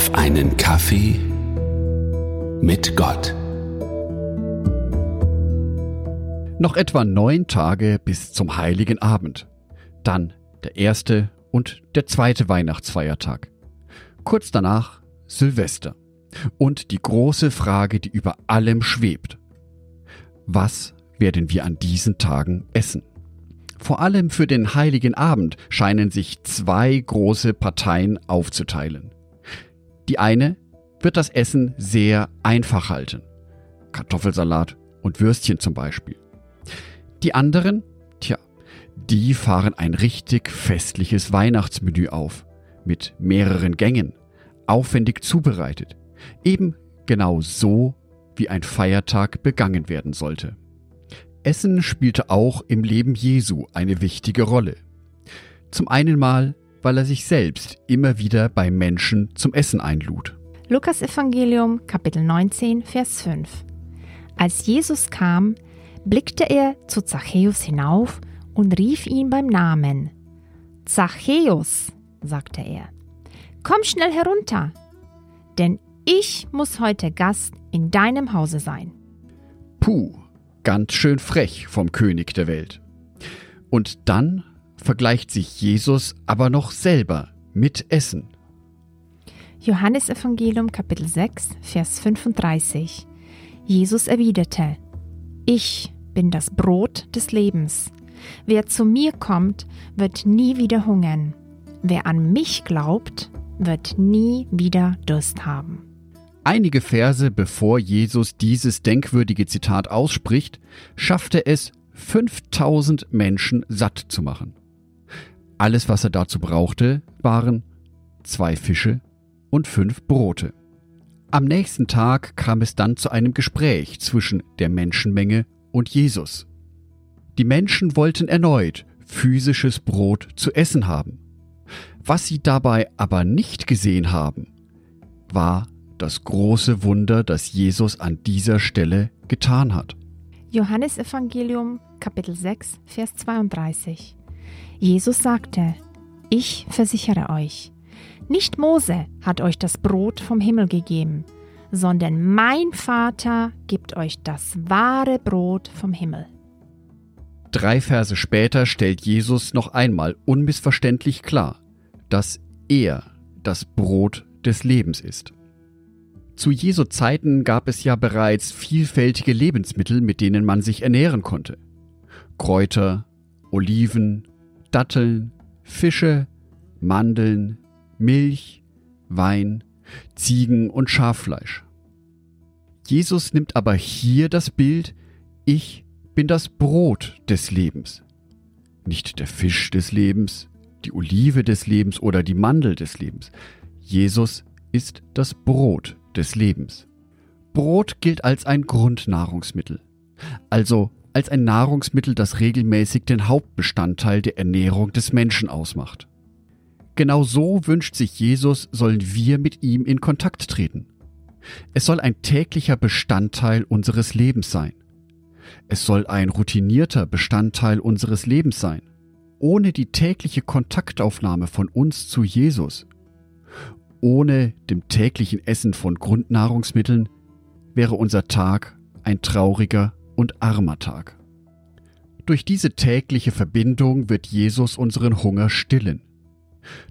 auf einen Kaffee mit Gott. Noch etwa neun Tage bis zum heiligen Abend. Dann der erste und der zweite Weihnachtsfeiertag. Kurz danach Silvester. Und die große Frage, die über allem schwebt. Was werden wir an diesen Tagen essen? Vor allem für den heiligen Abend scheinen sich zwei große Parteien aufzuteilen. Die eine wird das Essen sehr einfach halten. Kartoffelsalat und Würstchen zum Beispiel. Die anderen, tja, die fahren ein richtig festliches Weihnachtsmenü auf, mit mehreren Gängen, aufwendig zubereitet, eben genau so, wie ein Feiertag begangen werden sollte. Essen spielte auch im Leben Jesu eine wichtige Rolle. Zum einen mal, weil er sich selbst immer wieder bei Menschen zum Essen einlud. Lukas Evangelium Kapitel 19 Vers 5 Als Jesus kam, blickte er zu Zachäus hinauf und rief ihn beim Namen. Zachäus, sagte er, komm schnell herunter, denn ich muss heute Gast in deinem Hause sein. Puh, ganz schön frech vom König der Welt. Und dann vergleicht sich Jesus aber noch selber mit Essen. Johannes Evangelium Kapitel 6 Vers 35 Jesus erwiderte, Ich bin das Brot des Lebens. Wer zu mir kommt, wird nie wieder hungern. Wer an mich glaubt, wird nie wieder Durst haben. Einige Verse bevor Jesus dieses denkwürdige Zitat ausspricht, schaffte es 5000 Menschen satt zu machen. Alles, was er dazu brauchte, waren zwei Fische und fünf Brote. Am nächsten Tag kam es dann zu einem Gespräch zwischen der Menschenmenge und Jesus. Die Menschen wollten erneut physisches Brot zu essen haben. Was sie dabei aber nicht gesehen haben, war das große Wunder, das Jesus an dieser Stelle getan hat. Johannes Evangelium Kapitel 6 Vers 32 Jesus sagte, ich versichere euch, nicht Mose hat euch das Brot vom Himmel gegeben, sondern mein Vater gibt euch das wahre Brot vom Himmel. Drei Verse später stellt Jesus noch einmal unmissverständlich klar, dass er das Brot des Lebens ist. Zu Jesu Zeiten gab es ja bereits vielfältige Lebensmittel, mit denen man sich ernähren konnte. Kräuter, Oliven, Datteln, Fische, Mandeln, Milch, Wein, Ziegen und Schaffleisch. Jesus nimmt aber hier das Bild, ich bin das Brot des Lebens. Nicht der Fisch des Lebens, die Olive des Lebens oder die Mandel des Lebens. Jesus ist das Brot des Lebens. Brot gilt als ein Grundnahrungsmittel, also als ein Nahrungsmittel, das regelmäßig den Hauptbestandteil der Ernährung des Menschen ausmacht. Genau so wünscht sich Jesus, sollen wir mit ihm in Kontakt treten. Es soll ein täglicher Bestandteil unseres Lebens sein. Es soll ein routinierter Bestandteil unseres Lebens sein. Ohne die tägliche Kontaktaufnahme von uns zu Jesus, ohne dem täglichen Essen von Grundnahrungsmitteln, wäre unser Tag ein trauriger und armer Tag. Durch diese tägliche Verbindung wird Jesus unseren Hunger stillen.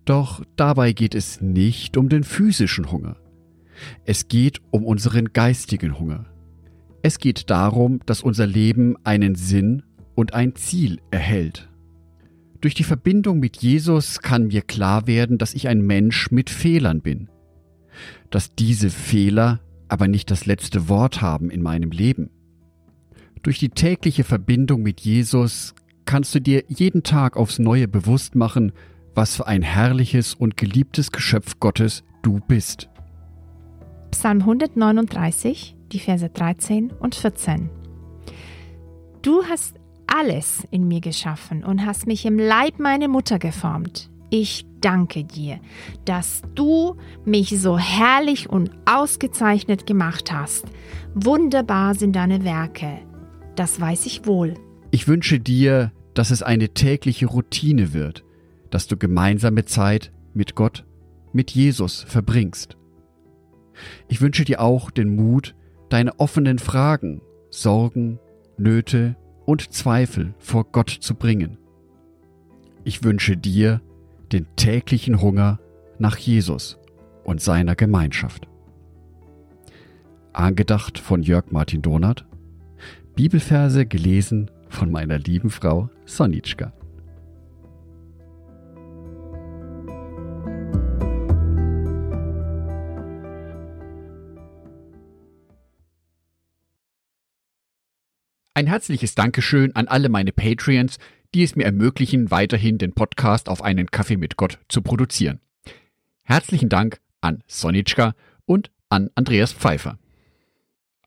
Doch dabei geht es nicht um den physischen Hunger. Es geht um unseren geistigen Hunger. Es geht darum, dass unser Leben einen Sinn und ein Ziel erhält. Durch die Verbindung mit Jesus kann mir klar werden, dass ich ein Mensch mit Fehlern bin. Dass diese Fehler aber nicht das letzte Wort haben in meinem Leben. Durch die tägliche Verbindung mit Jesus kannst du dir jeden Tag aufs Neue bewusst machen, was für ein herrliches und geliebtes Geschöpf Gottes du bist. Psalm 139, die Verse 13 und 14. Du hast alles in mir geschaffen und hast mich im Leib meiner Mutter geformt. Ich danke dir, dass du mich so herrlich und ausgezeichnet gemacht hast. Wunderbar sind deine Werke. Das weiß ich wohl. Ich wünsche dir, dass es eine tägliche Routine wird, dass du gemeinsame Zeit mit Gott, mit Jesus verbringst. Ich wünsche dir auch den Mut, deine offenen Fragen, Sorgen, Nöte und Zweifel vor Gott zu bringen. Ich wünsche dir den täglichen Hunger nach Jesus und seiner Gemeinschaft. Angedacht von Jörg Martin Donath, Bibelverse gelesen von meiner lieben Frau Sonitschka. Ein herzliches Dankeschön an alle meine Patreons, die es mir ermöglichen, weiterhin den Podcast auf einen Kaffee mit Gott zu produzieren. Herzlichen Dank an Sonitschka und an Andreas Pfeiffer.